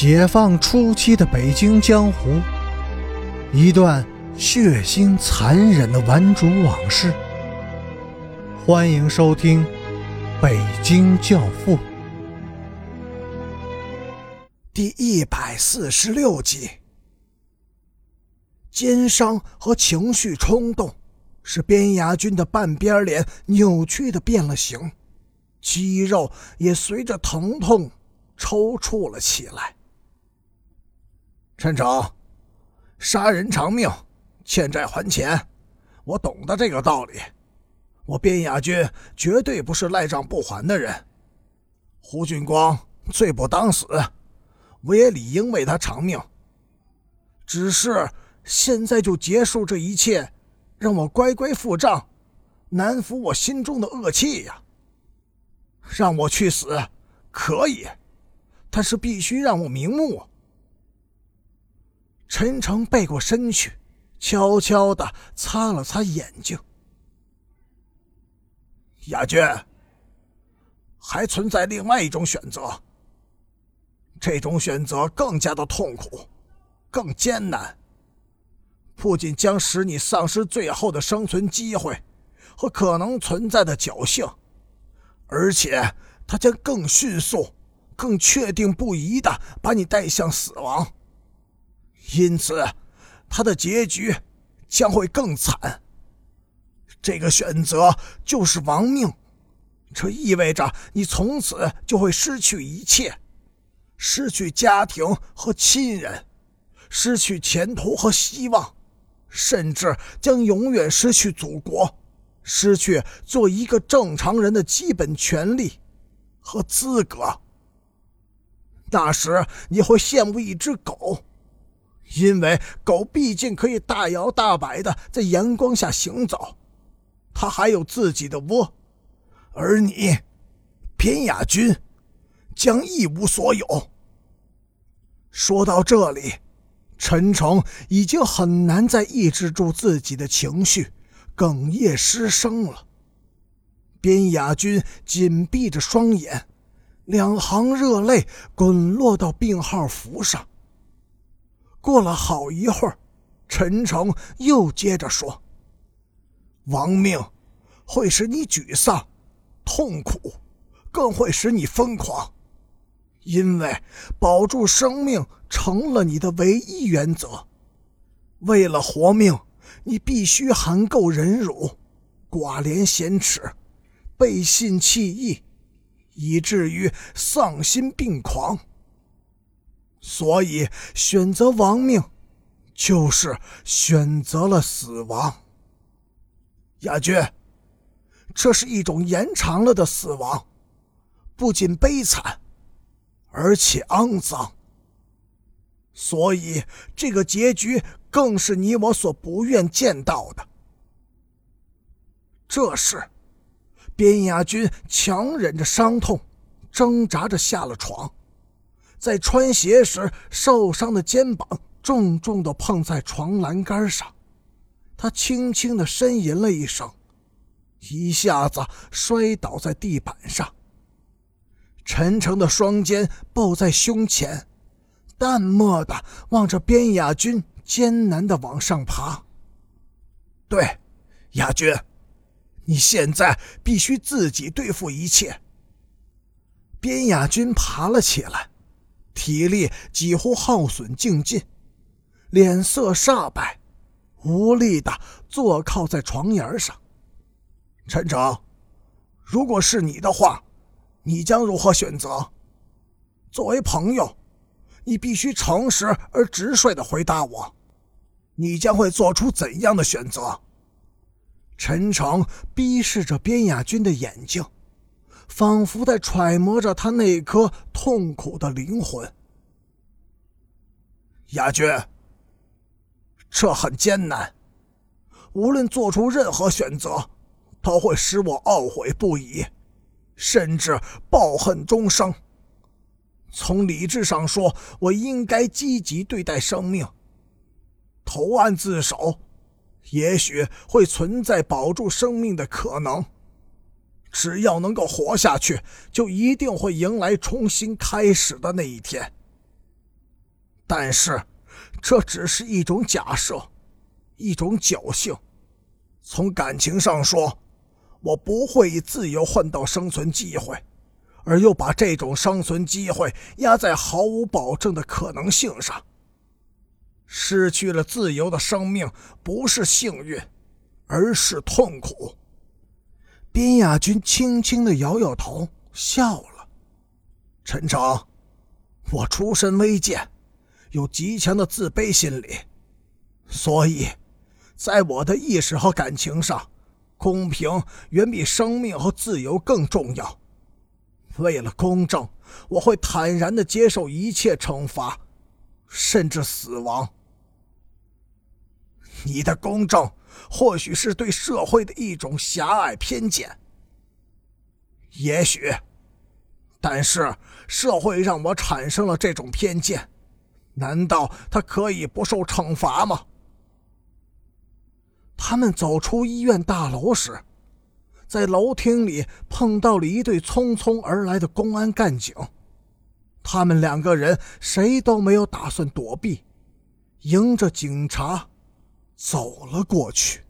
解放初期的北京江湖，一段血腥残忍的顽主往事。欢迎收听《北京教父》第一百四十六集。奸商和情绪冲动，使边牙军的半边脸扭曲的变了形，肌肉也随着疼痛抽搐了起来。陈诚，杀人偿命，欠债还钱，我懂得这个道理。我边雅军绝对不是赖账不还的人。胡俊光罪不当死，我也理应为他偿命。只是现在就结束这一切，让我乖乖付账，难服我心中的恶气呀。让我去死，可以，但是必须让我瞑目。陈诚背过身去，悄悄的擦了擦眼睛。雅娟，还存在另外一种选择。这种选择更加的痛苦，更艰难，不仅将使你丧失最后的生存机会和可能存在的侥幸，而且它将更迅速、更确定不疑的把你带向死亡。因此，他的结局将会更惨。这个选择就是亡命，这意味着你从此就会失去一切，失去家庭和亲人，失去前途和希望，甚至将永远失去祖国，失去做一个正常人的基本权利和资格。那时，你会羡慕一只狗。因为狗毕竟可以大摇大摆的在阳光下行走，它还有自己的窝，而你，边雅君，将一无所有。说到这里，陈诚已经很难再抑制住自己的情绪，哽咽失声了。边雅君紧闭着双眼，两行热泪滚落到病号服上。过了好一会儿，陈诚又接着说：“亡命会使你沮丧、痛苦，更会使你疯狂，因为保住生命成了你的唯一原则。为了活命，你必须含垢忍辱、寡廉鲜耻、背信弃义，以至于丧心病狂。”所以，选择亡命，就是选择了死亡。亚军，这是一种延长了的死亡，不仅悲惨，而且肮脏。所以，这个结局更是你我所不愿见到的。这时，边亚军强忍着伤痛，挣扎着下了床。在穿鞋时受伤的肩膀重重地碰在床栏杆上，他轻轻地呻吟了一声，一下子摔倒在地板上。陈诚的双肩抱在胸前，淡漠地望着边雅君艰难地往上爬。对，雅君，你现在必须自己对付一切。边雅君爬了起来。体力几乎耗损尽尽，脸色煞白，无力的坐靠在床沿上。陈诚，如果是你的话，你将如何选择？作为朋友，你必须诚实而直率的回答我，你将会做出怎样的选择？陈诚逼视着边雅君的眼睛。仿佛在揣摩着他那颗痛苦的灵魂。亚军，这很艰难，无论做出任何选择，都会使我懊悔不已，甚至抱恨终生。从理智上说，我应该积极对待生命，投案自首，也许会存在保住生命的可能。只要能够活下去，就一定会迎来重新开始的那一天。但是，这只是一种假设，一种侥幸。从感情上说，我不会以自由换到生存机会，而又把这种生存机会压在毫无保证的可能性上。失去了自由的生命不是幸运，而是痛苦。边亚军轻轻的摇摇头，笑了。陈诚，我出身微贱，有极强的自卑心理，所以，在我的意识和感情上，公平远比生命和自由更重要。为了公正，我会坦然的接受一切惩罚，甚至死亡。你的公正或许是对社会的一种狭隘偏见，也许，但是社会让我产生了这种偏见，难道他可以不受惩罚吗？他们走出医院大楼时，在楼厅里碰到了一对匆匆而来的公安干警，他们两个人谁都没有打算躲避，迎着警察。走了过去。